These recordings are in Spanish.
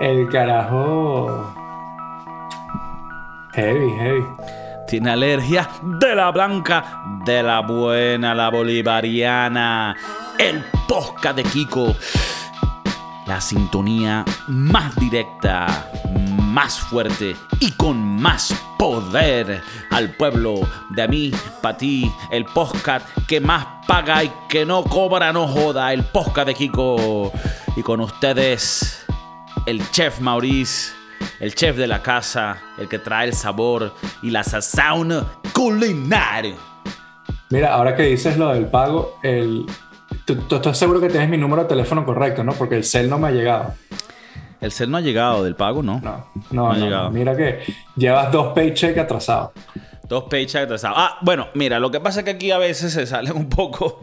El carajo. Heavy, heavy. Tiene alergia de la blanca, de la buena, la bolivariana. El posca de Kiko. La sintonía más directa, más fuerte y con más poder al pueblo de mí, para ti, el podcast que más paga y que no cobra, no joda, el podcast de Kiko. Y con ustedes, el chef Maurice, el chef de la casa, el que trae el sabor y la sazón culinario. Mira, ahora que dices lo del pago, el, tú, tú estás seguro que tienes mi número de teléfono correcto, ¿no? Porque el cel no me ha llegado. El cel no ha llegado del pago, ¿no? No, no, ha no, llegado. Mira que llevas dos paychecks atrasados. Dos paychecks atrasados. Ah, bueno, mira, lo que pasa es que aquí a veces se salen un poco,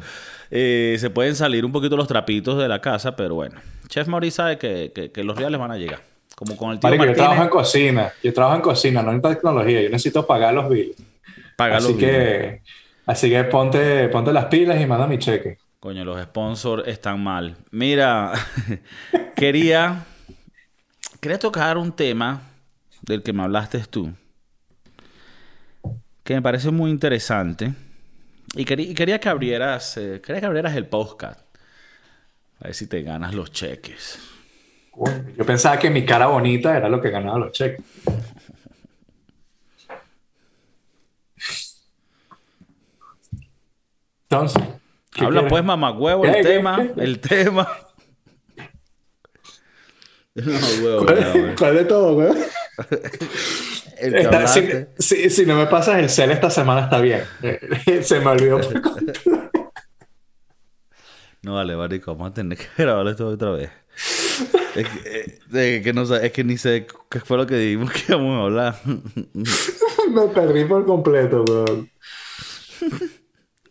eh, se pueden salir un poquito los trapitos de la casa, pero bueno. Chef Maurice sabe que, que- que los reales van a llegar. Como con el tío Marico, yo trabajo en cocina. Yo trabajo en cocina, no en tecnología. Yo necesito pagar los bills. Así los que, así que ponte, ponte las pilas y manda mi cheque. Coño, los sponsors están mal. Mira, quería, quería tocar un tema del que me hablaste tú, que me parece muy interesante. Y quería, y quería que abrieras, eh, quería que abrieras el podcast. A ver si te ganas los cheques. Yo pensaba que mi cara bonita era lo que ganaba los cheques. Entonces, ¿qué Habla quieres? pues, mamagüevo, ¿Qué, el qué, tema, qué? el tema. No, huevo, ¿Cuál, no, güey. cuál de todo, güey? El que Está- si, si- si no me pasas el cel esta semana está bien. Se me olvidó. por completo. No, vale, marico, vamos a tener que grabar esto otra vez. Es que, eh, que no es que ni sé qué fue lo que dijimos que íbamos a hablar. me perdí por completo, weón.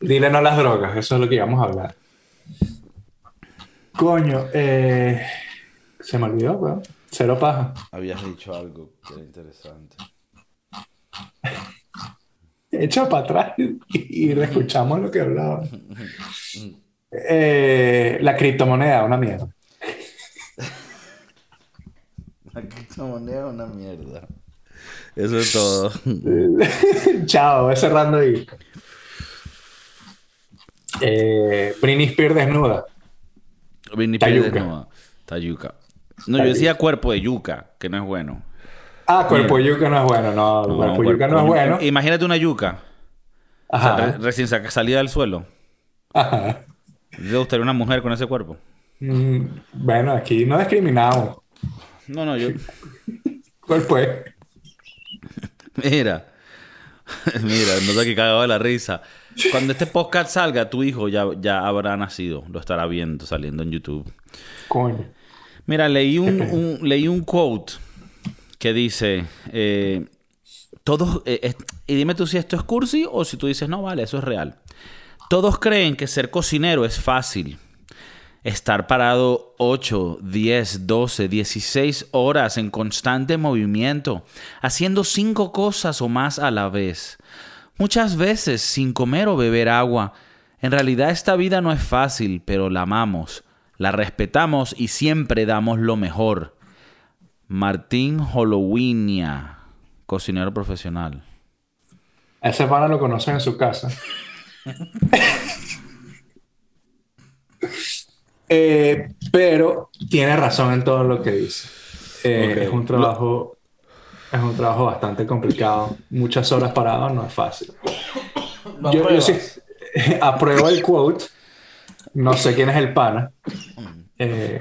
Dile no a las drogas, eso es lo que íbamos a hablar. Coño, eh, se me olvidó, weón. Cero paja. Habías dicho algo que era interesante. Echa para atrás y, y reescuchamos lo que hablaba. Eh, la criptomoneda, una mierda. La criptomoneda es una mierda. Eso es todo. Chao, voy cerrando ahí. Eh, Britney Spears desnuda. Britney. Spears desnuda. Tayuca. No, yo decía cuerpo de yuca, que no es bueno. Ah, cuerpo yuca no es bueno. No, No, cuerpo yuca no es bueno. Imagínate una yuca. o sea, Ajá. re- recién salida del suelo. Ajá. ¿Te gustaría una mujer con ese cuerpo? Mm, bueno, aquí no discriminamos. No, no, yo. ¿Cuál fue? Mira, mira, no sé qué cagado de la risa. Cuando este podcast salga, tu hijo ya, ya habrá nacido, lo estará viendo, saliendo en YouTube. Coño. Mira, leí un, un- leí un quote que dice, eh, todos, eh, y dime tú si esto es cursi o si tú dices, no, vale, eso es real. Todos creen que ser cocinero es fácil. Estar parado 8, 10, 12, 16 horas en constante movimiento, haciendo cinco cosas o más a la vez. Muchas veces sin comer o beber agua. En realidad esta vida no es fácil, pero la amamos, la respetamos y siempre damos lo mejor. Martín Holowinia, cocinero profesional. A ese pana lo conocen en su casa. Eh, pero tiene razón en todo lo que dice. Eh. Es un trabajo, es un trabajo bastante complicado. Muchas horas parado no es fácil. Yo, yo sí apruebo el quote. No sé quién es el pana. Eh,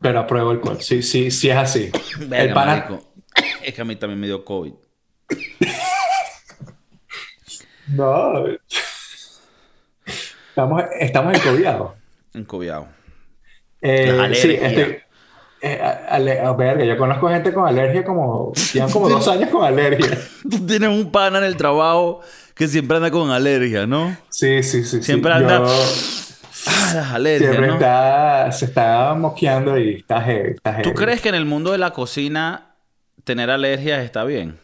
pero apruebo el quote. Sí, sí, sí es así. el pana, marico. Es que a mí también me dio COVID. No. Estamos, estamos encobiados. Encobiado. Eh, sí, alergia. eh, ale- verga, yo conozco gente con alergia como. Llevan como dos años con alergia. Tú tienes un pana en el trabajo que siempre anda con alergia, ¿no? Sí, sí, sí. sí. Siempre anda- Yo- Las alergias, siempre ¿no? está, se está moqueando y está heavy. Está heavy. ¿Tú crees que en el mundo de la cocina tener alergias está bien?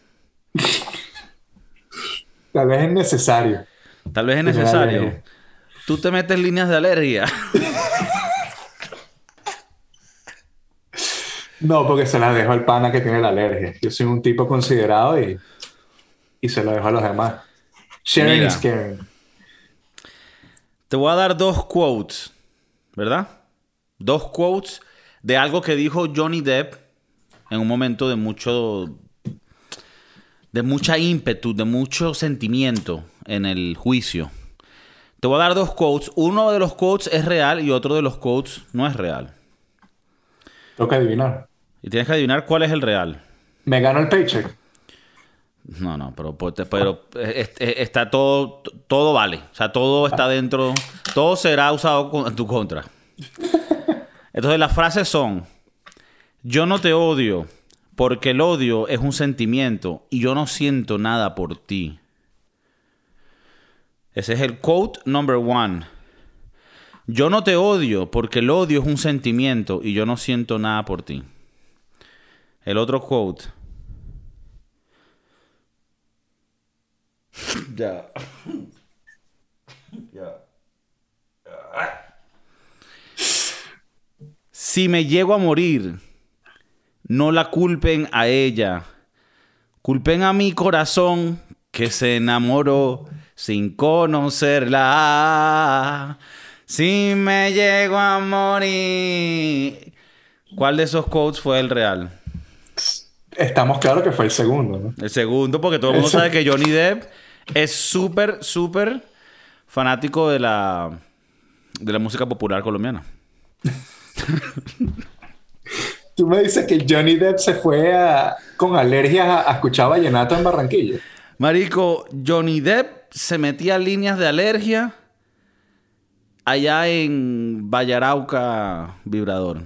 Tal vez es necesario. Tal vez es necesario. Tú te metes líneas de alergia. No, porque se las dejo al pana que tiene la alergia. Yo soy un tipo considerado y, y se lo dejo a los demás. Sharing is caring. Te voy a dar dos quotes, ¿verdad? Dos quotes de algo que dijo Johnny Depp en un momento de mucho de mucha ímpetu, de mucho sentimiento en el juicio. Te voy a dar dos quotes. Uno de los quotes es real y otro de los quotes no es real. Tengo que adivinar. Y tienes que adivinar cuál es el real. ¿Me gano el paycheck? No, no, pero, pues, pero está todo, todo vale. O sea, todo está dentro, todo será usado en tu contra. Entonces las frases son, yo no te odio porque el odio es un sentimiento y yo no siento nada por ti. Ese es el quote number one. Yo no te odio porque el odio es un sentimiento y yo no siento nada por ti. El otro quote. Ya. Ya. Si me llego a morir, no la culpen a ella. Culpen a mi corazón que se enamoró sin conocerla. Si me llego a morir. ¿Cuál de esos quotes fue el real? Estamos claros que fue el segundo, ¿no? El segundo, porque todo el mundo sabe que Johnny Depp es súper, súper fanático de la, de la música popular colombiana. Tú me dices que Johnny Depp se fue con alergias a, a escuchar vallenato en Barranquilla. Marico, Johnny Depp se metía líneas de alergia allá en Vallarauca Vibrador.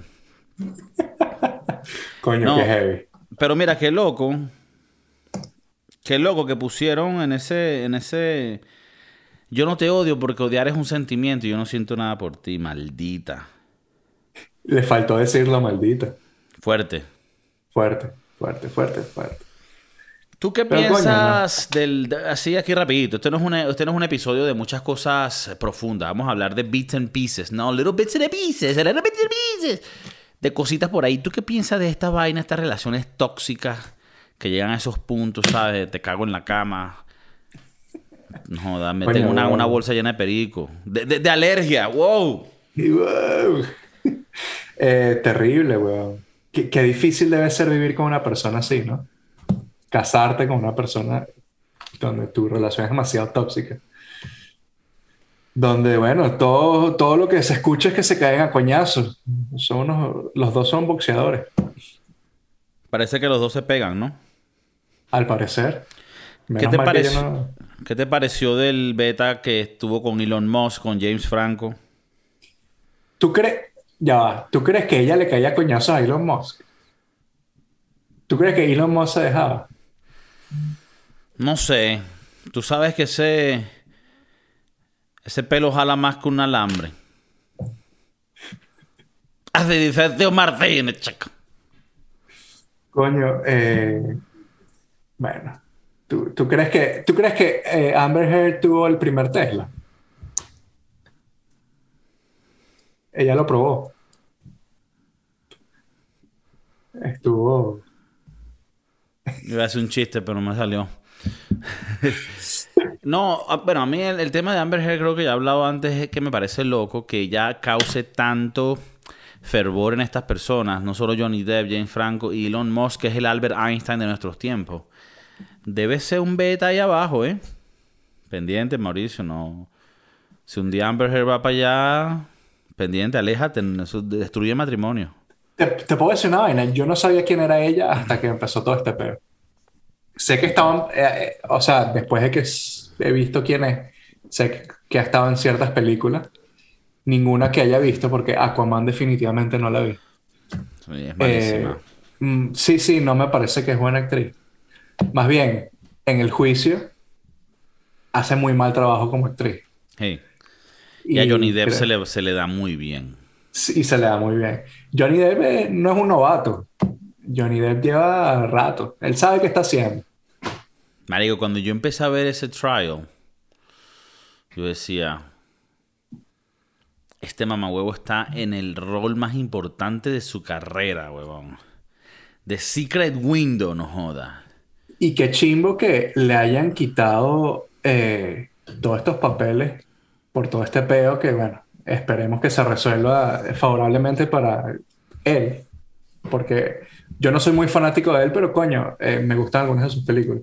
Coño, qué heavy. Pero mira, qué loco. Qué loco que pusieron en ese, en ese. Yo no te odio porque odiar es un sentimiento y yo no siento nada por ti, maldita. Le faltó decirlo, maldita. Fuerte. Fuerte, fuerte, fuerte, fuerte. ¿Tú qué piensas del... Así aquí rapidito. Este no, es un, este no es un episodio de muchas cosas profundas. Vamos a hablar de bits and pieces. No, little bits and pieces. Little bits and pieces. De cositas por ahí. ¿Tú qué piensas de esta vaina, estas relaciones tóxicas que llegan a esos puntos, ¿sabes? Te cago en la cama. No, dame, tengo una, una, bolsa llena de perico. De, de, alergia. ¡Wow! wow. Eh, terrible, weón. Qué, qué difícil debe ser vivir con una persona así, ¿no? casarte con una persona donde tu relación es demasiado tóxica. Donde, bueno, todo, todo lo que se escucha es que se caen a coñazos. Son los dos son boxeadores. Parece que los dos se pegan, ¿no? Al parecer. ¿Qué te, ¿Qué te, pareció del beta que estuvo con Elon Musk, con James Franco? ¿Tú crees, ya ¿tú crees que ella le caía coñazos a Elon Musk? ¿Tú crees que Elon Musk se dejaba? No sé. Tú sabes que ese. Ese pelo jala más que un alambre. Así dice Tío Martínez, chico. Coño, eh, bueno. ¿Tú, ¿tú, crees que, ¿tú crees que eh, Amber Heard tuvo el primer Tesla? Ella lo probó. Estuvo Iba a hacer un chiste, pero no me salió. no, ah, bueno, a mí el, tema de Amber Heard creo que ya he hablado antes es que me parece loco que ya cause tanto fervor en estas personas, no solo Johnny Depp, James Franco y Elon Musk, que es el Albert Einstein de nuestros tiempos. Debe ser un beta ahí abajo, ¿eh? Pendiente, Mauricio, no. Si un día Amber Heard va para allá, pendiente, aléjate, eso destruye matrimonio. Te, puedo decir una vaina. Yo no sabía quién era ella hasta que empezó todo este pedo. Sé que estaban, eh, eh, o sea, después de que he visto quién es, sé que, ha estado en ciertas películas. Ninguna que haya visto, porque Aquaman definitivamente no la vi. Sí, es malísima. Eh, mm, sí, sí, no me parece que es buena actriz. Más bien, en el juicio, hace muy mal trabajo como actriz. Sí. Y, a Johnny Depp se, le, se le da muy bien. Sí, se le da muy bien. Johnny Depp eh, no es un novato. Johnny Depp lleva rato. Él sabe qué está haciendo. Marico, cuando yo empecé a ver ese trial, yo decía, este mamahuevo está en el rol más importante de su carrera, huevón. The Secret Window, no joda. Y qué chimbo que le hayan quitado eh, todos estos papeles por todo este peo que, bueno, esperemos que se resuelva favorablemente para él. Porque yo no soy muy fanático de él, pero coño, eh, me gustan algunas de sus películas.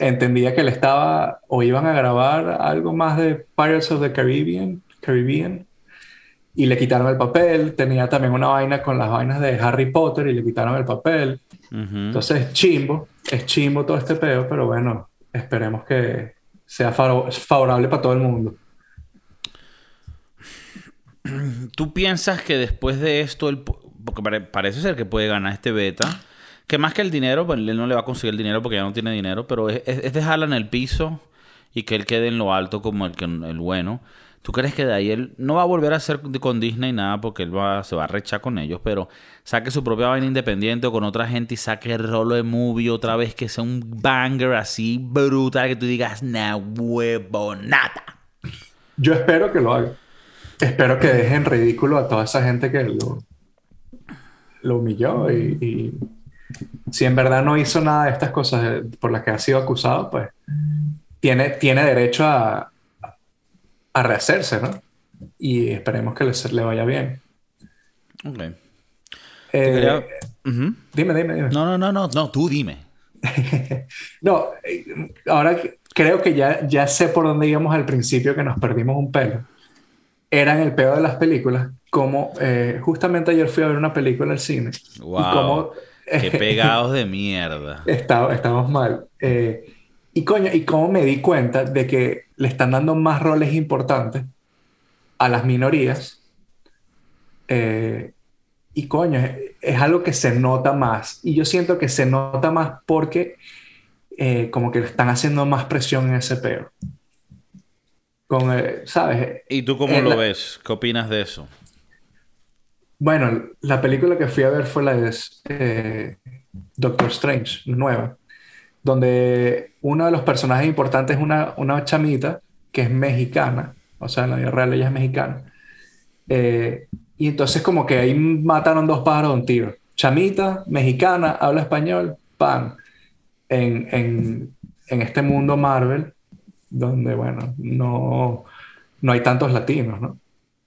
Entendía que él estaba o iban a grabar algo más de Pirates of the Caribbean, Caribbean y le quitaron el papel. Tenía también una vaina con las vainas de Harry Potter y le quitaron el papel. Entonces, chimbo, es chimbo todo este peo, pero bueno, esperemos que sea favorable para todo el mundo. ¿Tú piensas que después de esto, el, porque parece ser que puede ganar este beta, que más que el dinero, pues él no le va a conseguir el dinero porque ya no tiene dinero, pero es, es dejarla en el piso y que él quede en lo alto como el, el bueno. ¿Tú crees que de ahí él no va a volver a hacer con Disney nada porque él va, se va a rechar con ellos, pero saque su propia vaina independiente o con otra gente y saque el rolo de movie otra vez que sea un banger así brutal que tú digas, nah, huevo, nada? Yo espero que lo haga. Espero que dejen ridículo a toda esa gente que lo, lo humilló y, y, si en verdad no hizo nada de estas cosas por las que ha sido acusado, pues tiene, tiene derecho a, a rehacerse, ¿no? Y esperemos que le, le vaya bien. Ok. Eh, dime, dime, dime. No, no, no, no, no, tú dime. no, eh, ahora creo que ya, ya sé por dónde íbamos al principio que nos perdimos un pelo. Eran el peor de las películas, como eh, justamente ayer fui a ver una película al cine. Wow. Y como, Qué pegados de mierda. estamos mal. y coño, y cómo me di cuenta de que le están dando más roles importantes a las minorías. Eh, y coño, es, algo que se nota más. Y yo siento que se nota más porque eh, como que le están haciendo más presión en ese peo. Con, eh, ¿sabes? ¿Y tú cómo lo ves? ¿Qué opinas de eso? Bueno, la película que fui a ver fue la de Doctor Strange, nueva donde uno de los personajes importantes es una, una chamita que es mexicana, o sea, en la vida real ella es mexicana. Eh, y entonces como que ahí mataron dos pájaros de un tiro. Chamita, mexicana, habla español, pan. En, en, en, este mundo Marvel, donde, bueno, no, no hay tantos latinos, ¿no?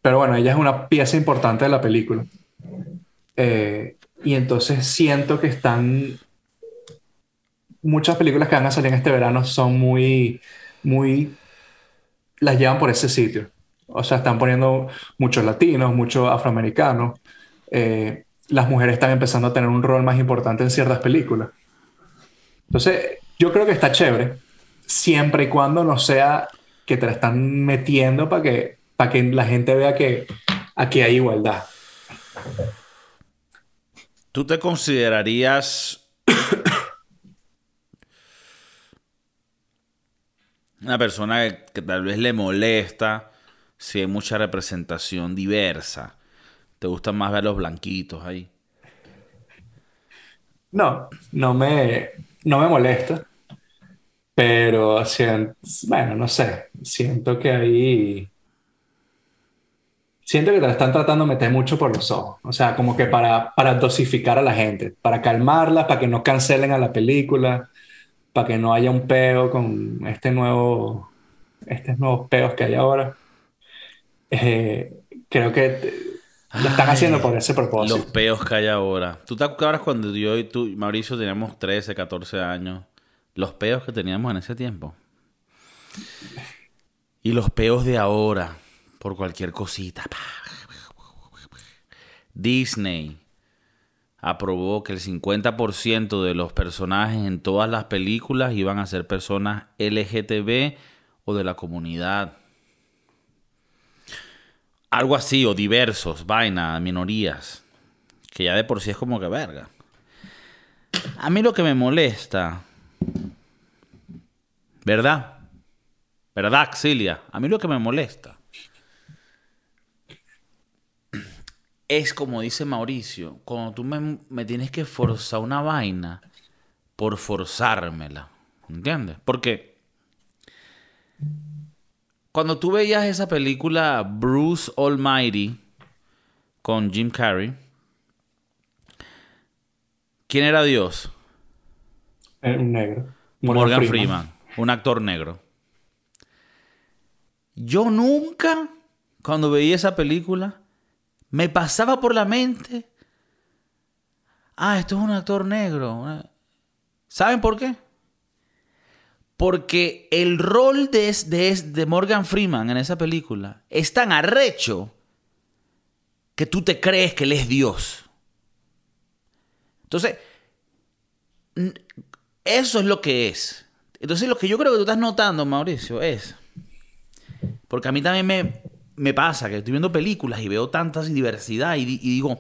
Pero bueno, ella es una pieza importante de la película. Eh, y entonces siento que están muchas películas que van a salir en este verano son muy, muy, las llevan por ese sitio. O sea, están poniendo muchos latinos, muchos afroamericanos. Eh, las mujeres están empezando a tener un rol más importante en ciertas películas. Entonces, yo creo que está chévere, siempre y cuando no sea que te la están metiendo para que, para que la gente vea que aquí hay igualdad. ¿Tú te considerarías una persona que, tal vez le molesta si hay mucha representación diversa. ¿Te gusta más ver los blanquitos ahí? No, no me, no me molesta. Pero, bueno, no sé. Siento que ahí. Siento que te están tratando de meter mucho por los ojos. O sea, como que para, para dosificar a la gente, para calmarla, para que no cancelen a la película para que no haya un peo con este nuevo, estos nuevos peos que hay ahora. Eh, creo que lo están haciendo por ese propósito. Los peos que hay ahora. ¿Tú te acuerdas cuando yo y tú, Mauricio, teníamos 13, 14 años? Los peos que teníamos en ese tiempo. Y los peos de ahora, por cualquier cosita. Disney aprobó que el 50% de los personajes en todas las películas iban a ser personas LGTB o de la comunidad. Algo así, o diversos, vaina, minorías. Que ya de por sí es como que verga. A mí lo que me molesta, ¿verdad? ¿Verdad, Axilia? A mí lo que me molesta es como dice Mauricio, cuando tú me, tienes que forzar una vaina por forzármela. ¿Entiendes? Porque cuando tú veías esa película Bruce Almighty con Jim Carrey, ¿Quién era Dios? Un negro. Morgan, Freeman, un actor negro. Yo nunca, cuando veía esa película, me pasaba por la mente, ah, esto es un actor negro. ¿Saben por qué? Porque el rol de, de, Morgan Freeman en esa película es tan arrecho que tú te crees que él es Dios. Entonces, eso es lo que es. Entonces, lo que yo creo que tú estás notando, Mauricio, es porque a mí también me, pasa que estoy viendo películas y veo tantas diversidad y, digo,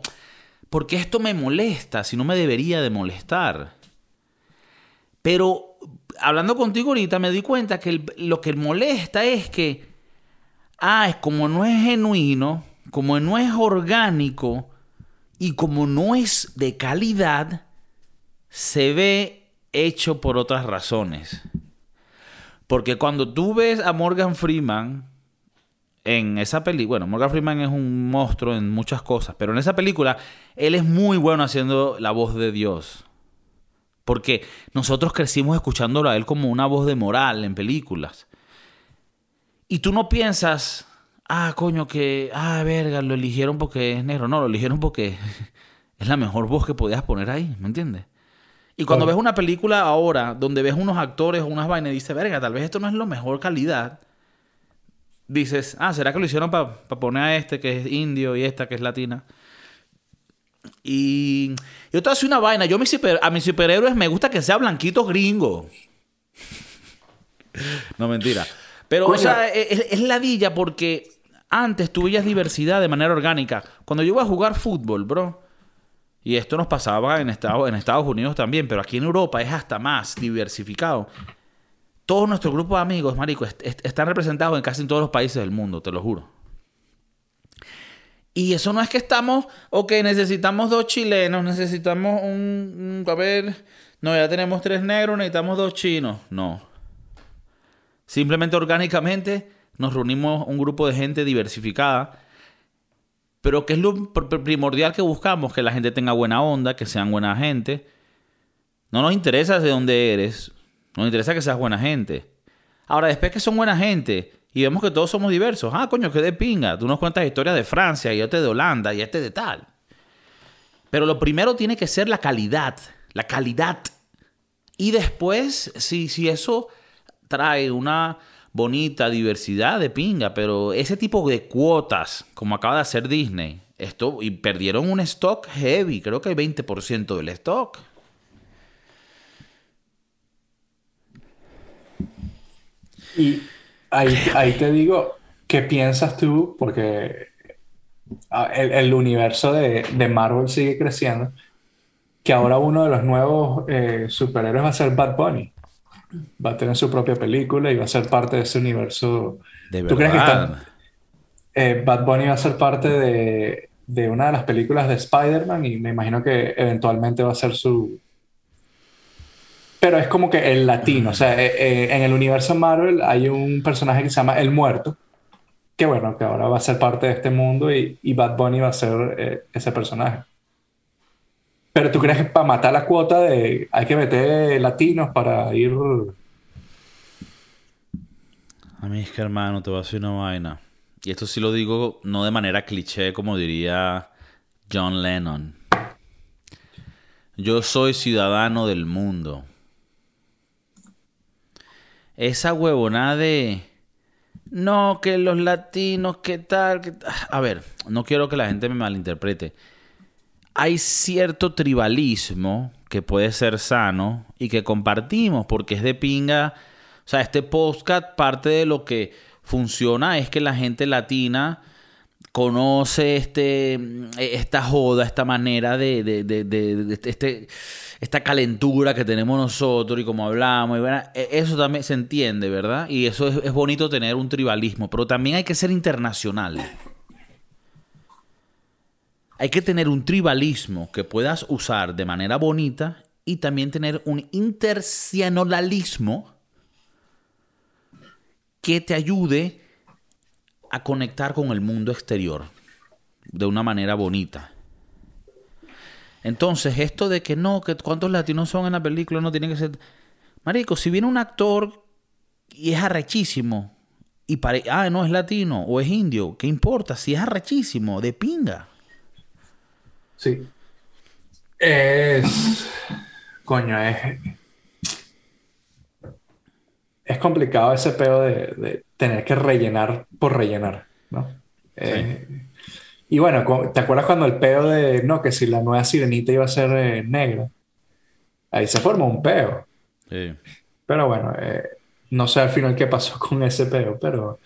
¿por qué esto me molesta si no me debería de molestar? Pero hablando contigo ahorita me di cuenta que lo que molesta es que, ah, es como no es genuino, como no es orgánico y como no es de calidad, se ve hecho por otras razones. Porque cuando tú ves a Morgan Freeman en esa película, bueno, Morgan Freeman es un monstruo en muchas cosas, pero en esa película él es muy bueno haciendo la voz de Dios. Porque nosotros crecimos escuchándolo a él como una voz de moral en películas. Y tú no piensas, ah, coño, que, ah, verga, lo eligieron porque es negro. No, lo eligieron porque es la mejor voz que podías poner ahí, ¿me entiendes? Y cuando ves una película ahora, donde ves unos actores o unas vainas y dices, verga, tal vez esto no es la mejor calidad, dices, ah, ¿será que lo hicieron para poner a este que es indio y esta que es latina? Y yo te hace una vaina. Yo a mis superhéroes me gusta que sea blanquito gringo. no, mentira. Pero, o sea, es, es, ladilla porque antes tú diversidad de manera orgánica. Cuando yo iba a jugar fútbol, bro, y esto nos pasaba en Estados, en Estados Unidos también, pero aquí en Europa es hasta más diversificado todos nuestros grupos de amigos, marico, están representados en casi todos los países del mundo, te lo juro. Y eso no es que estamos, ok, necesitamos dos chilenos, necesitamos un, a ver, no, ya tenemos tres negros, necesitamos dos chinos. No. Simplemente orgánicamente nos reunimos un grupo de gente diversificada, pero que es lo primordial que buscamos, que la gente tenga buena onda, que sean buena gente. No nos interesa de dónde eres, nos interesa que seas buena gente. Ahora, después que son buena gente y vemos que todos somos diversos, ah, coño, que de pinga. Tú nos cuentas historias de Francia y este de Holanda y este de tal. Pero lo primero tiene que ser la calidad. La calidad. Y después, si, si eso trae una bonita diversidad de pinga, pero ese tipo de cuotas, como acaba de hacer Disney, esto, y perdieron un stock heavy, creo que el 20% del stock. Y ahí, te digo, ¿qué piensas tú? Porque ah, el, universo de, Marvel sigue creciendo. Que ahora uno de los nuevos eh, superhéroes va a ser Bad Bunny. Va a tener su propia película y va a ser parte de ese universo. ¿De ¿Tú crees que eh, Bad Bunny va a ser parte de, de una de las películas de Spider-Man y me imagino que eventualmente va a ser su, pero es como que el latino. O sea, eh, eh, en el universo Marvel hay un personaje que se llama El Muerto, que bueno, que ahora va a ser parte de este mundo y, Bad Bunny va a ser eh, ese personaje. Pero tú crees que para matar la cuota de hay que meter latinos para ir. A mí es que hermano, te voy a decir una vaina. Y esto sí lo digo no de manera cliché, como diría John Lennon. Yo soy ciudadano del mundo esa huevonada de... No, que los latinos, ¿qué tal? A ver, no quiero que la gente me malinterprete. Hay cierto tribalismo que puede ser sano y que compartimos porque es de pinga. O sea, este podcast parte de lo que funciona es que la gente latina conoce este, esta joda, esta manera de, de, de, de este esta calentura que tenemos nosotros y como hablamos, e, eso también se entiende, ¿verdad? Y eso es, bonito tener un tribalismo, pero también hay que ser internacional. Hay que tener un tribalismo que puedas usar de manera bonita y también tener un intercionalismo que te ayude a conectar con el mundo exterior de una manera bonita. Entonces, esto de que no, que cuántos latinos son en la película, no tiene que ser. Marico, si viene un actor y es arrechísimo, y pare... ah, no es latino o es indio, ¿qué importa? Si es arrechísimo, de pinga. Sí. Es. Coño, es. Es complicado ese pedo de, tener que rellenar por rellenar, ¿no? Eh, y bueno, ¿te acuerdas cuando el pedo de, no, que si la nueva sirenita iba a ser eh, negra? Ahí se formó un peo. Sí. Pero bueno, eh, no sé al final qué pasó con ese peo, pero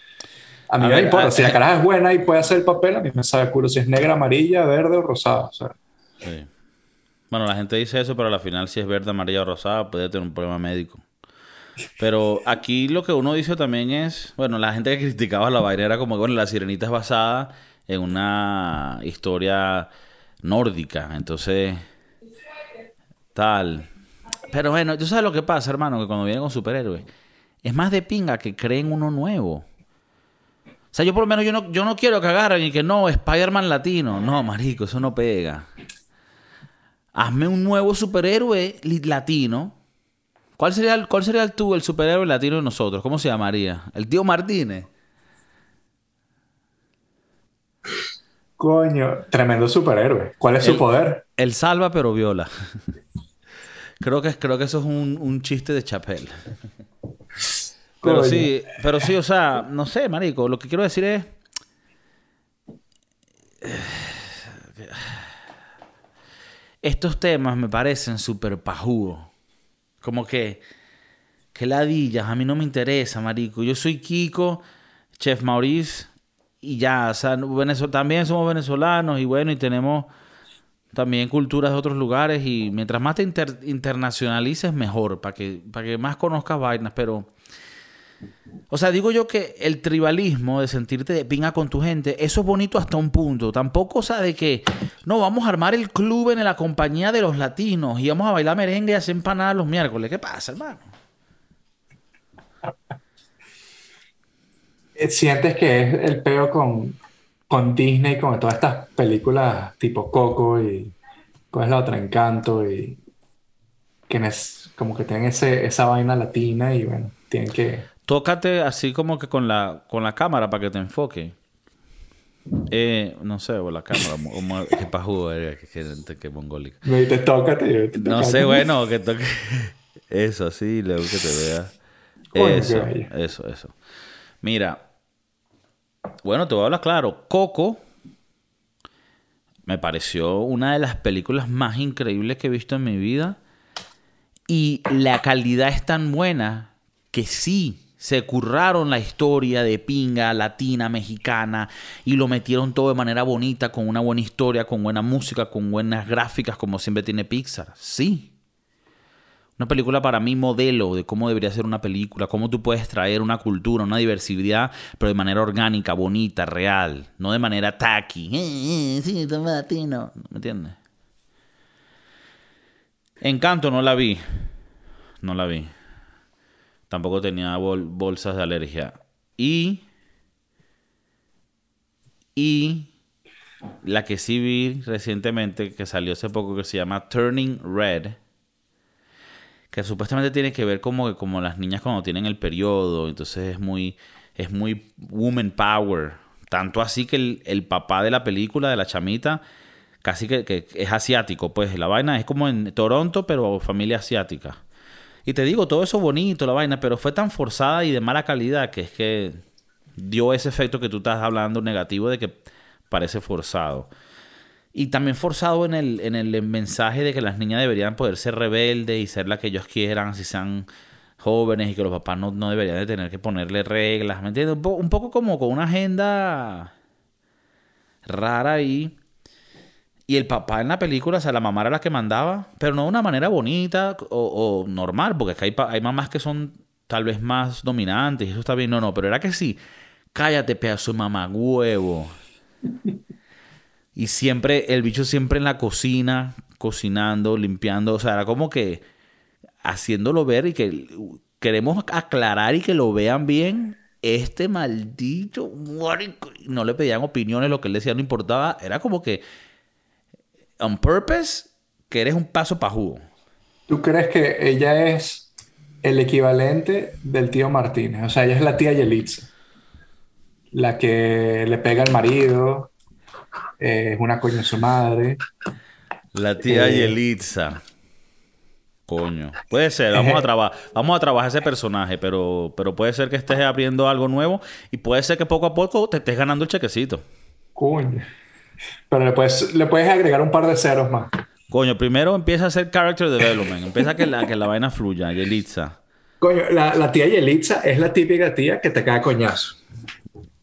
a mí no me importa. si la cara es buena y puede hacer el papel, a mí me sabe culo si es negra, amarilla, verde o rosada. Sí. Bueno, la gente dice eso, pero al final si es verde, amarilla o rosada puede tener un problema médico. Pero aquí lo que uno dice también es, bueno, la gente que criticaba la vaina era como, bueno, la sirenita es basada en una historia nórdica, entonces tal. Pero bueno, tú sabes lo que pasa, hermano, que cuando vienen con superhéroes, es más de pinga que creen uno nuevo. O sea, yo por lo menos yo no, yo no quiero que agarren y que no, Spider-Man latino. No, marico, eso no pega. Hazme un nuevo superhéroe latino. ¿Cuál sería, cuál sería el tú, el superhéroe latino de nosotros? ¿Cómo se llamaría? El tío Martínez. Coño, tremendo superhéroe. ¿Cuál es su poder? El salva pero viola. creo, que, creo que eso es un, un chiste de Chapel. Pero sí, pero sí, o sea, no sé, marico, lo que quiero decir es... Estos temas me parecen súper pajudos. Como que... Que ladillas, a mí no me interesa, marico. Yo soy Kiko, Chef Maurice, y ya, o sea, también somos venezolanos y bueno, y tenemos también culturas de otros lugares y mientras más te internacionalices, mejor, para que, para que más conozcas vainas, pero o sea, digo yo que el tribalismo de sentirte de pinga con tu gente, eso es bonito hasta un punto. Tampoco, o sea, de que no, vamos a armar el club en la compañía de los latinos y vamos a bailar merengue y hacer empanadas los miércoles. ¿Qué pasa, hermano? Eh, ¿Sientes que es el peo con, con Disney, con todas estas películas tipo Coco y cuál es la otra, Encanto y que es, como que tienen ese, esa vaina latina y bueno, tienen que Tócate así como que con la, con la cámara para que te enfoque. Eh, no sé, o la cámara, como que pajudo eres, que, que, mongólica. Me te tócate. no sé, bueno, que toque. Eso, así, luego que te vea. Eso, eso, eso. Mira, bueno, te voy a hablar claro. Coco me pareció una de las películas más increíbles que he visto en mi vida. Y la calidad es tan buena que sí se curraron la historia de pinga latina, mexicana, y lo metieron todo de manera bonita, con una buena historia, con buena música, con buenas gráficas, como siempre tiene Pixar. Sí. Una película para mí modelo de cómo debería ser una película, cómo tú puedes traer una cultura, una diversidad, pero de manera orgánica, bonita, real, no de manera tacky. Eh, eh, sí, latino. ¿Me entiendes? Encanto no la vi. No la vi. Tampoco tenía bolsas de alergia. Y. Y. La que sí vi recientemente, que salió hace poco, que se llama Turning Red. Que supuestamente tiene que ver como, como las niñas cuando tienen el periodo. Entonces es muy. Es muy woman power. Tanto así que el, el papá de la película, de la chamita, casi que, que, es asiático. Pues la vaina es como en Toronto, pero familia asiática. Y te digo, todo eso bonito, la vaina, pero fue tan forzada y de mala calidad que es que dio ese efecto que tú estás hablando negativo de que parece forzado. Y también forzado en el, en el mensaje de que las niñas deberían poder ser rebeldes y ser las que ellos quieran, si sean jóvenes y que los papás no, no deberían de tener que ponerle reglas, ¿me entiendes? Un, un poco como con una agenda rara ahí. Y el papá en la película, o sea, la mamá era la que mandaba, pero no de una manera bonita o, normal, porque es que hay, hay, mamás que son tal vez más dominantes y eso está bien. No, no, pero era que sí, cállate, pedazo de mamá, huevo. Y siempre, el bicho siempre en la cocina, cocinando, limpiando, o sea, era como que haciéndolo ver y que queremos aclarar y que lo vean bien. Este maldito, no le pedían opiniones, lo que él decía no importaba, era como que on purpose que eres un paso pajudo. ¿Tú crees que ella es el equivalente del tío Martínez? O sea, ella es la tía Yelitza. La que le pega al marido, eh, es una coña de su madre. La tía Eh, Yelitza. Coño. Puede ser, vamos a, traba- vamos a trabajar ese personaje, pero, pero puede ser que estés abriendo algo nuevo y puede ser que poco a poco te estés ganando el chequecito. Coño. Pero le puedes, le puedes agregar un par de ceros más. Coño, primero empieza a hacer character development. Empieza a que la, que la vaina fluya, Yelitza. Coño, la, la tía Yelitza es la típica tía que te cae coñazo.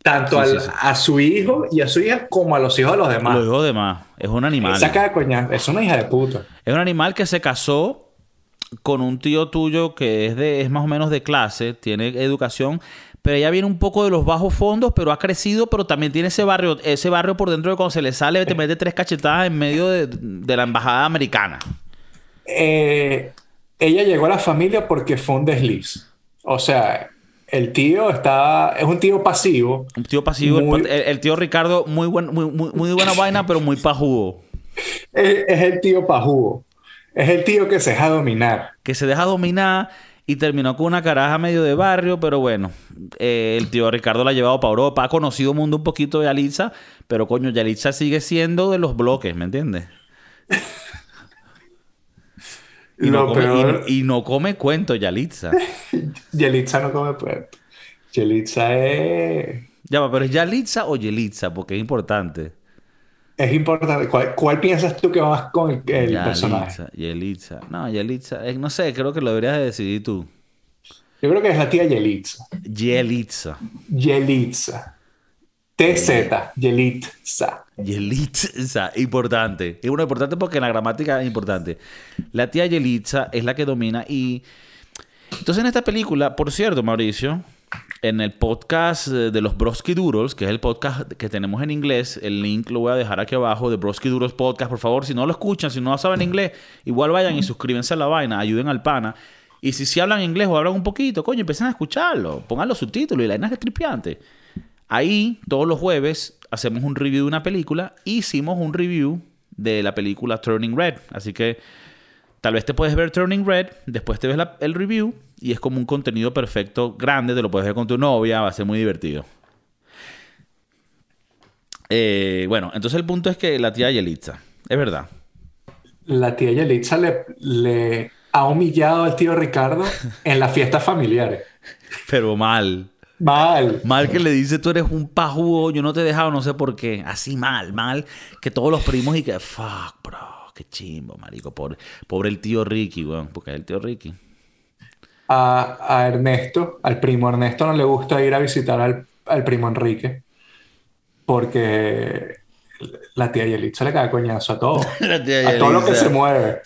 Tanto Sí, al- sí, sí. a su hijo y a su hija como a los hijos de los demás. Lo digo de más. Es un animal. Esa cae coñazo. Es una hija de puta. Es un animal que se casó con un tío tuyo que es de es más o menos de clase, tiene educación, pero ella viene un poco de los bajos fondos, pero ha crecido, pero también tiene ese barrio, ese barrio por dentro de cuando se le sale te mete tres cachetadas en medio de, de la embajada americana. Eh, ella llegó a la familia porque fue un desliz. O sea, el tío está... Es un tío pasivo. Un tío pasivo, el- Muy- el, el tío Ricardo, muy buen, muy, muy, muy buena vaina, pero muy pajudo. Es, es el tío pajugo. Es el tío que se deja dominar. que se deja dominar y terminó con una caraja medio de barrio, pero bueno, eh, el tío Ricardo la ha llevado para Europa, ha conocido mundo un poquito de Yalitza, pero coño, Yalitza sigue siendo de los bloques, ¿me entiendes? Y, no peor- y- y no come cuento Yalitza. Yelitza no come puerto. Yelitza es... Ya va, pero ¿es Yalitza o Yelitza? Porque es importante. Es importante. ¿Cuál, cuál piensas tú que va más con el, el personaje? Yalitza, Yelitza. No, Yelitza, eh, no sé, creo que lo deberías de decidir tú. Yo creo que es la tía Yelitza. Yelitza. Yelitza. TZ. Yelitza. Yelitza, importante. Es uno importante porque en la gramática es importante. La tía Yelitza es la que domina y... Entonces en esta película, por cierto, Mauricio, en el podcast eh, de los Broski Doodles, que es el podcast que tenemos en inglés, el link lo voy a dejar aquí abajo de Broski Doodles Podcast, por favor, si no lo escuchan, si no saben inglés, igual vayan y suscríbanse a la vaina, ayuden al pana. Y si sí hablan inglés o hablan un poquito, coño, empiecen a escucharlo, pongan los subtítulos y la vaina es tripiante. Ahí, todos los jueves, hacemos un review de una película. Hicimos un review de la película Turning Red. Así que tal vez te puedes ver Turning Red, después te ves la- el review y es como un contenido perfecto, grande, te lo puedes ver con tu novia, va a ser muy divertido. Eh, bueno, entonces el punto es que la tía Yelitza, es verdad. La tía Yelitza le, le ha humillado al tío Ricardo en las fiestas familiares. Pero mal. Mal. Mal que le dice, tú eres un pajudo, yo no te he dejado, no sé por qué. Así mal, mal. Que todos los primos y que, fuck, bro, qué chimbo, marico. Pobre, pobre el tío Ricky, weón, porque es el tío Ricky. A, a Ernesto, al primo Ernesto, no le gusta ir a visitar al, al primo Enrique. Porque la tía Yelitza le cae coñazo a todo. La tía a todo lo que se mueve.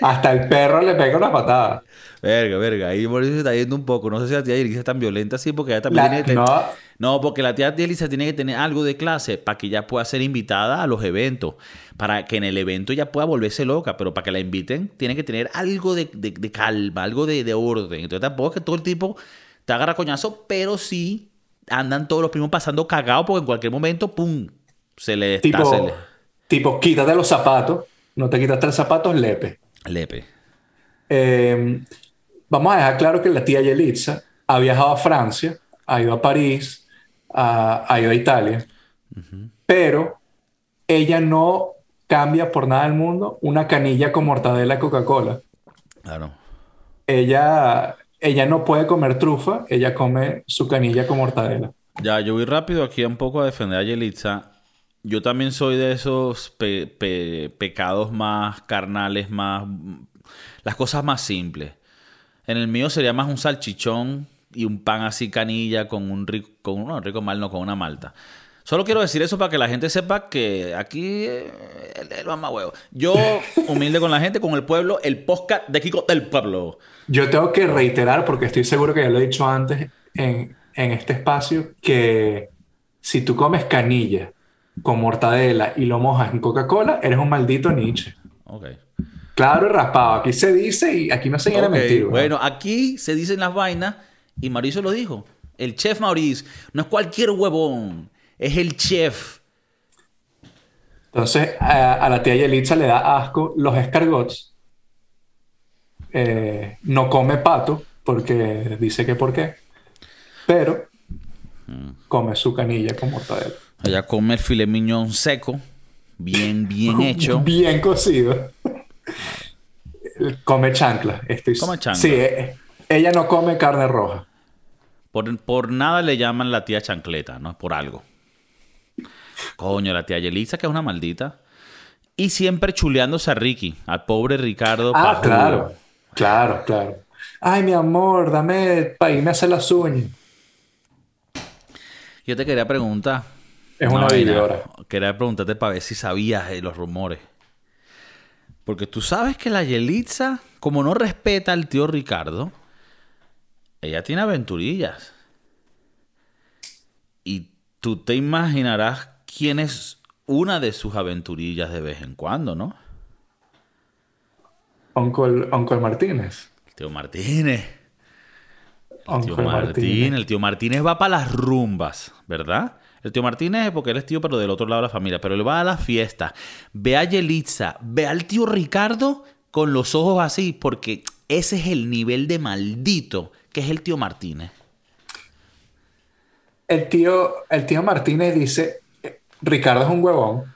Hasta el perro le pega una patada. Verga, verga. Ahí Mauricio se está yendo un poco. No sé si la tía Yelitza es tan violenta así, porque ella también La- tiene no. No, porque la tía Yelitza tiene que tener algo de clase para que ella pueda ser invitada a los eventos. Para que en el evento ella pueda volverse loca. Pero para que la inviten, tiene que tener algo de, de- de calma, algo de, de orden. Entonces tampoco es que todo el tipo te agarra coñazo, pero sí andan todos los primos pasando cagados porque en cualquier momento, ¡pum! Se le está... Tipo, se le- tipo, quítate los zapatos. No te quitaste los zapatos, lepe. Lepe. Eh, vamos a dejar claro que la tía Yelitza ha viajado a Francia, ha ido a París, ido a Italia, pero ella no cambia por nada del mundo una canilla con mortadela de Coca-Cola. Claro. Ella, ella no puede comer trufa, ella come su canilla con mortadela. Ya, yo voy rápido aquí un poco a defender a Yelitza. Yo también soy de esos pe- pe- pecados más carnales, más... Las cosas más simples. En el mío sería más un salchichón y un pan así canilla con un rico... Con, no, rico mal, no, con una malta. Solo quiero decir eso para que la gente sepa que aquí eh, el, el mamá huevo. Yo, humilde con la gente, con el pueblo, el podcast de Kiko del pueblo. Yo tengo que reiterar, porque estoy seguro que ya lo he dicho antes en, en este espacio, que si tú comes canilla con mortadela y lo mojas en Coca-Cola, eres un maldito Nietzsche. Ok. Claro raspado. Aquí se dice y aquí no se viene a Ok, mentir. ¿no? Bueno, aquí se dicen las vainas y Mauricio lo dijo. El chef Mauricio no es cualquier huevón, es el chef. Entonces a, la tía Yelitza le da asco los escargots. Eh, no come pato porque dice que por qué. Pero come su canilla como tal. Ella come el filet miñón seco, bien, bien hecho. bien cocido. come chancla. Come chancla. Sí, eh, ella no come carne roja. Por, por, nada le llaman la tía chancleta, ¿no? Por algo. Coño, la tía Yelisa, que es una maldita. Y siempre chuleándose a Ricky, al pobre Ricardo. Ah, claro. Claro, claro. Ay, mi amor, dame para irme a hacer las uñas. Yo te quería preguntar. Es una videora. Quería preguntarte para ver si sabías los rumores. Porque tú sabes que la Yelitza, como no respeta al tío Ricardo, ella tiene aventurillas. Y tú te imaginarás quién es una de sus aventurillas de vez en cuando, ¿no? Uncle, Uncle Martínez. El tío Martínez. El tío Martínez. El tío Martínez va para las rumbas, ¿verdad? El tío Martínez, porque él es tío, pero del otro lado de la familia. Pero él va a la fiesta. Ve a Yelitza. Ve al tío Ricardo con los ojos así. Porque ese es el nivel de maldito que es el tío Martínez. El tío, el tío Martínez dice: Ricardo es un huevón.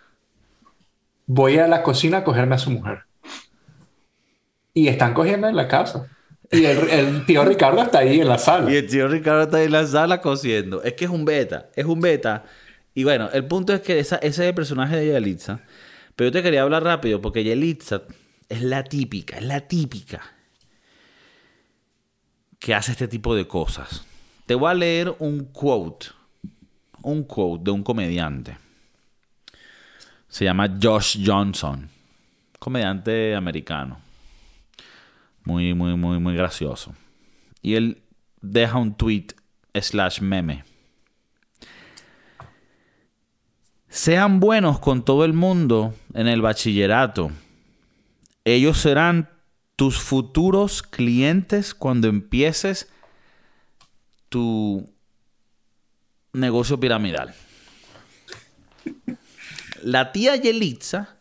Voy a la cocina a cogerme a su mujer. Y están cogiendo en la casa. Y el, tío Ricardo está ahí en la sala. Y el tío Ricardo está ahí en la sala cosiendo. Es que es un beta, es un beta. Y bueno, el punto es que ese es el personaje de Yelitza. Pero yo te quería hablar rápido porque Yelitza es la típica, es la típica que hace este tipo de cosas. Te voy a leer un quote, un quote de un comediante. Se llama Josh Johnson, comediante americano. Muy, muy, muy, muy gracioso. Y él deja un tweet slash meme. Sean buenos con todo el mundo en el bachillerato. Ellos serán tus futuros clientes cuando empieces tu negocio piramidal. La tía Yelitza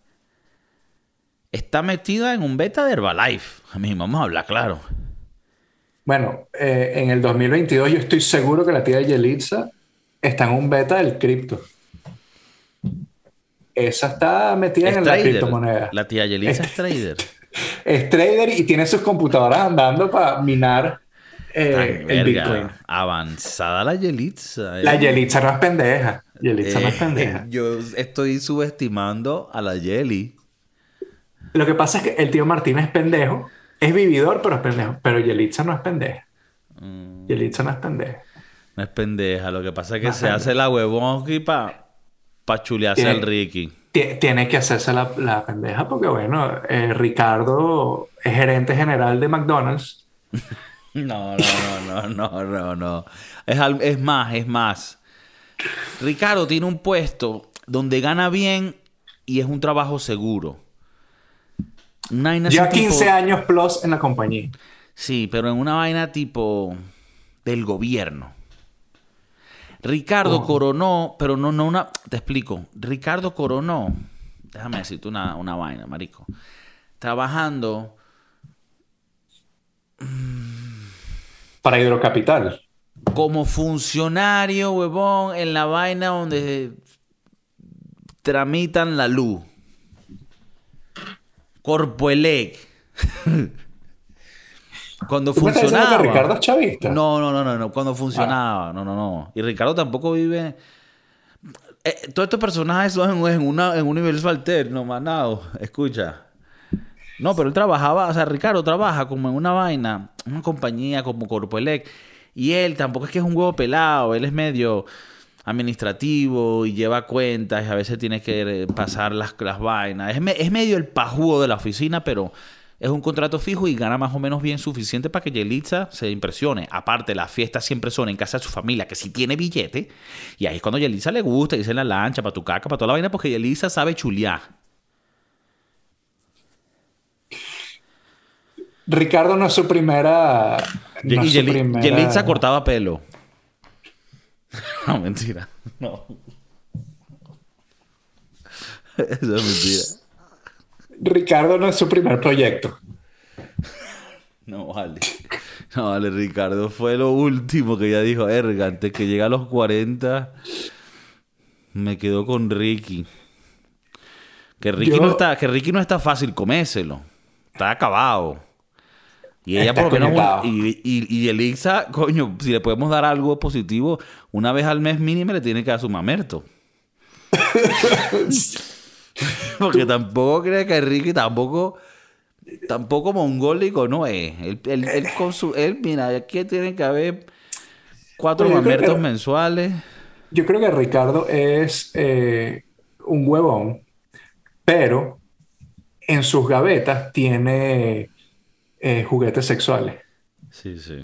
está metida en un beta de Herbalife. A mí, vamos a hablar claro. Bueno, eh, en el 2022 yo estoy seguro que la tía Yelitza está en un beta del cripto. Esa está metida en la criptomoneda. La tía Yelitza es, trader. es trader y tiene sus computadoras andando para minar eh, el Bitcoin. Avanzada la Yelitza. La Yelitza no es pendeja. Yelitza no es pendeja. Yo estoy subestimando a la Yeli. Lo que pasa es que el tío Martín es pendejo. Es vividor, pero es pendejo. Pero Yelitza no es pendeja. Mm. Yelitza no es pendeja. No es pendeja. Lo que pasa es que se hace la huevón para pa chulearse al Ricky. Tiene que hacerse la, pendeja porque, bueno, eh, Ricardo es gerente general de McDonald's. no, no, no, no, no, no. Es, es más, es más. Ricardo tiene un puesto donde gana bien y es un trabajo seguro. Ya 15 años plus en la compañía. Sí, pero en una vaina tipo del gobierno. Ricardo oh. coronó, pero no, no una. Te explico. Ricardo coronó. Déjame decirte una, una vaina, marico. Trabajando. Para Hidrocapital. Como funcionario, huevón, en la vaina donde tramitan la luz. Corpoelec. Cuando funcionaba. Que Ricardo es chavista? No, no, no, no, Cuando funcionaba. No, no, no. Y Ricardo tampoco vive. Eh, todos estos personajes son en, una, en un universo alterno, manado. Escucha. No, pero él trabajaba, o sea, Ricardo trabaja como en una vaina, una compañía como Corpoelec. Y él tampoco es que es un huevo pelado, él es medio administrativo y lleva cuentas y a veces tiene que pasar las, las vainas. Es, medio el pajudo de la oficina, pero es un contrato fijo y gana más o menos bien suficiente para que Yelitza se impresione. Aparte, las fiestas siempre son en casa de su familia, que si tiene billete. Y ahí es cuando Yelitza le gusta, dice la lancha, para tu caca, para toda la vaina, porque Yelitza sabe chulear. Ricardo no es su primera. y Yelitza cortaba pelo. No, mentira. No. Eso es mentira. Ricardo no es su primer proyecto. No vale. No vale, Ricardo. Fue lo último que ya dijo, erga, antes que llegue a los 40, me quedo con Ricky. Que Ricky, Yo- no está, que Ricky no está fácil comérselo. Está acabado. Y ella por lo menos... Y, y, y Elixa, coño, si le podemos dar algo positivo, una vez al mes mínimo le tiene que dar su mamerto. Porque tampoco cree que Ricky tampoco... Tampoco mongólico no es. Él, él, él con su... Él, mira, aquí tiene que haber cuatro mamertos mensuales. Yo creo que Ricardo es eh, un huevón, pero en sus gavetas tiene eh, juguetes sexuales. Sí, sí.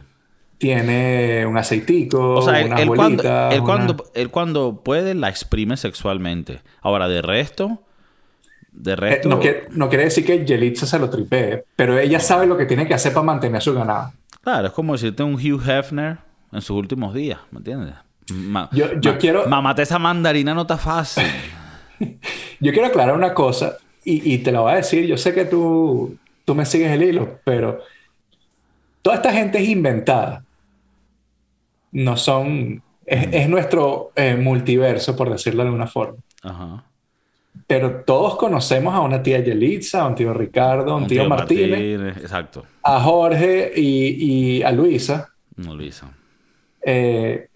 Tiene un aceitico, O sea, él, unas él cuando, él, una- cuando, él cuando puede la exprime sexualmente. Ahora, de resto... De Eh, no, quiere, no quiere decir que Yelitza se lo tripee, pero ella sabe lo que tiene que hacer para mantener su ganado. Claro, es como decirte un Hugh Hefner en sus últimos días, ¿me entiendes? Ma- Yo- yo ma- quiero- Mamate esa mandarina no está fácil. Yo quiero aclarar una cosa y, y te la voy a decir. Yo sé que tú, tú me sigues el hilo, pero toda esta gente es inventada. No son. Es, es nuestro eh, multiverso, por decirlo de alguna forma. Ajá. Pero todos conocemos a una tía Yelitza, a un tío Ricardo, a un, tío, Martínez, Exacto. a Jorge y, y a Luisa. No Luisa. Eh,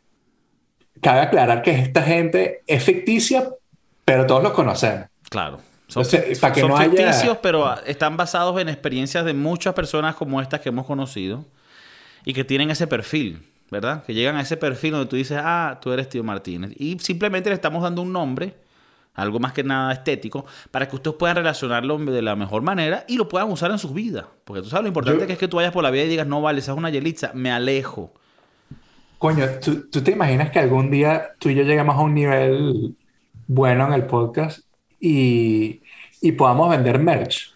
cabe aclarar que esta gente es ficticia, pero todos los conocemos. Claro. Son, Entonces, fic- para que son no haya- ficticios, pero están basados en experiencias de muchas personas como estas que hemos conocido y que tienen ese perfil, ¿verdad? Que llegan a ese perfil donde tú dices, ah, tú eres tío Martínez. Y simplemente le estamos dando un nombre, algo más que nada estético, para que ustedes puedan relacionarlo de la mejor manera y lo puedan usar en sus vidas. Porque tú sabes lo importante Yo- que es que tú vayas por la vida y digas, no vale, esa es una yelitza, me alejo. Coño, ¿tú, tú te imaginas que algún día tú y yo lleguemos a un nivel bueno en el podcast y, y podamos vender merch?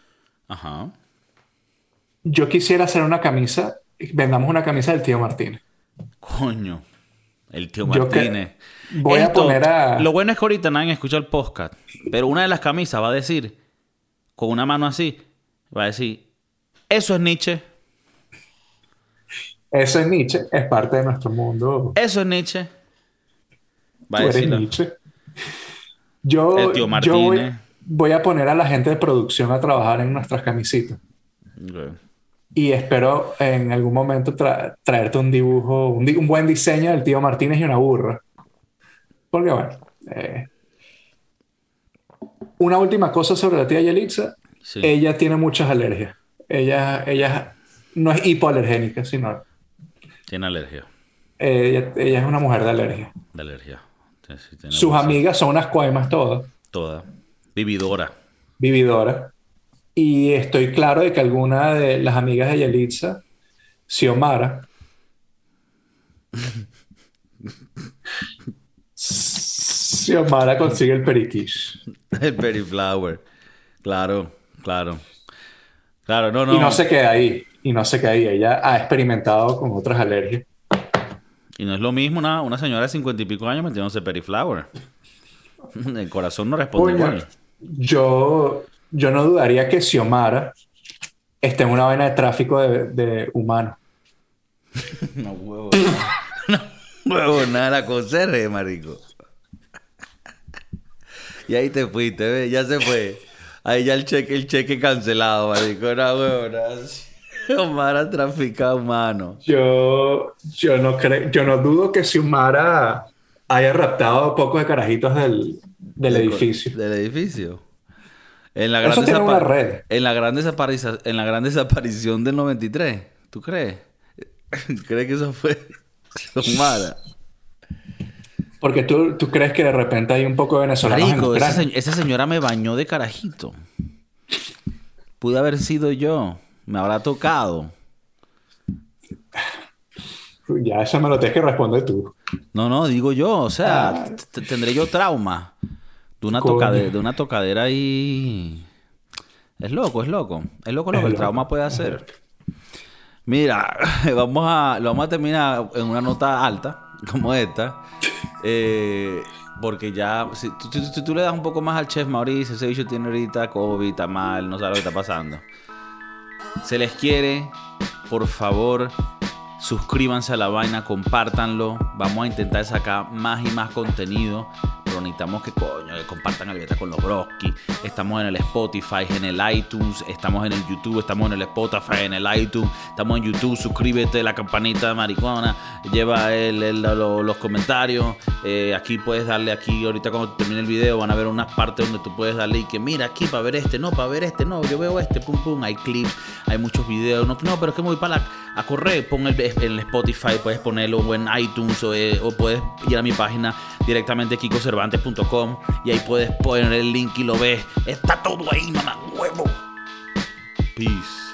Ajá. Yo quisiera hacer una camisa, vendamos una camisa del tío Martínez. Coño. El tío Martínez. voy a poner a- Lo bueno es que ahorita nadie escucha el podcast. Pero una de las camisas va a decir, con una mano así, va a decir, eso es Nietzsche, Eso es Nietzsche, es parte de nuestro mundo. eso es Nietzsche. Va a Tú eres decirlo. Nietzsche. Yo, El tío yo voy, Martínez. voy a poner a la gente de producción a trabajar en nuestras camisitas. Y espero en algún momento tra- traerte un dibujo, un, di- un buen diseño del tío Martínez y una burra. Porque bueno. eh, Una última cosa sobre la tía Yelitza. Sí. Ella tiene muchas alergias. Ella, ella no es hipoalergénica, sino Tiene alergia. ella, ella es una mujer de alergia. De alergia. Sí, Sus amigas son unas cuaimas todas, Toda. Vividora. vividoras. Y estoy claro de que alguna de las amigas de Yelitza, Xiomara, Xiomara consigue el periquish. El Periflower. Claro, claro. Claro, no, no. Y no se queda ahí. Y no se queda ahí. Ella ha experimentado con otras alergias. Y no es lo mismo una, una señora de cincuenta y pico años metiéndose Periflower. El corazón no responde Coño, igual. yo, yo no dudaría que Xiomara esté en una vaina de tráfico de, de humanos. No huevo. no huevo, nada, la conserje, marico. Y ahí te fuiste, ¿ves? Ya se fue. Ahí ya el cheque, el cheque cancelado, marico. No huevo, nada. Omar ha traficado humano. Yo, yo no creo, yo no dudo que Xiomara haya raptado a pocos de carajitos del, del edificio. Del edificio. En la Eso gran, tiene una desapa- red. en la gran en la gran desaparición del 93. ¿Tú crees? ¿Crees que eso fue Omar? Porque tú, tú crees que de repente hay un poco de venezolanos en Marico, esa, Ucrania. se- esa señora me bañó de carajito. Pude haber sido yo. Me habrá tocado. Ya eso me lo tienes que responder tú. No, no, digo yo. O sea, Ah. tendré yo trauma. De una, de tocadera ahí. Es loco, es loco. Es loco lo que el loco, trauma puede hacer. Mira, vamos a, lo vamos a terminar en una nota alta, como esta. Eh, Porque ya, si tú, le das un poco más al chef Mauricio, ese bicho tiene ahorita COVID, está mal, no sabe lo que está pasando. Se les quiere, por favor, suscríbanse a la vaina, compártanlo. Vamos a intentar sacar más y más contenido necesitamos que coño, que compartan el beta con los broski. Estamos en el Spotify, en el iTunes, estamos en el YouTube, estamos en el Spotify, en el iTunes, estamos en YouTube, suscríbete, la campanita de maricona, lleva el, los comentarios. Eh, aquí puedes darle aquí, ahorita cuando termine el video van a ver unas partes donde tú puedes darle y que mira aquí para ver este, no, para ver este, no, yo veo este, pum pum, hay clips, hay muchos videos, no, no pero es que me voy para a correr, pon el, el Spotify, puedes ponerlo o en iTunes o, eh, o puedes ir a mi página directamente Kiko Cervantes y ahí puedes poner el link y lo ves. Está todo ahí, mamá, huevo. Peace.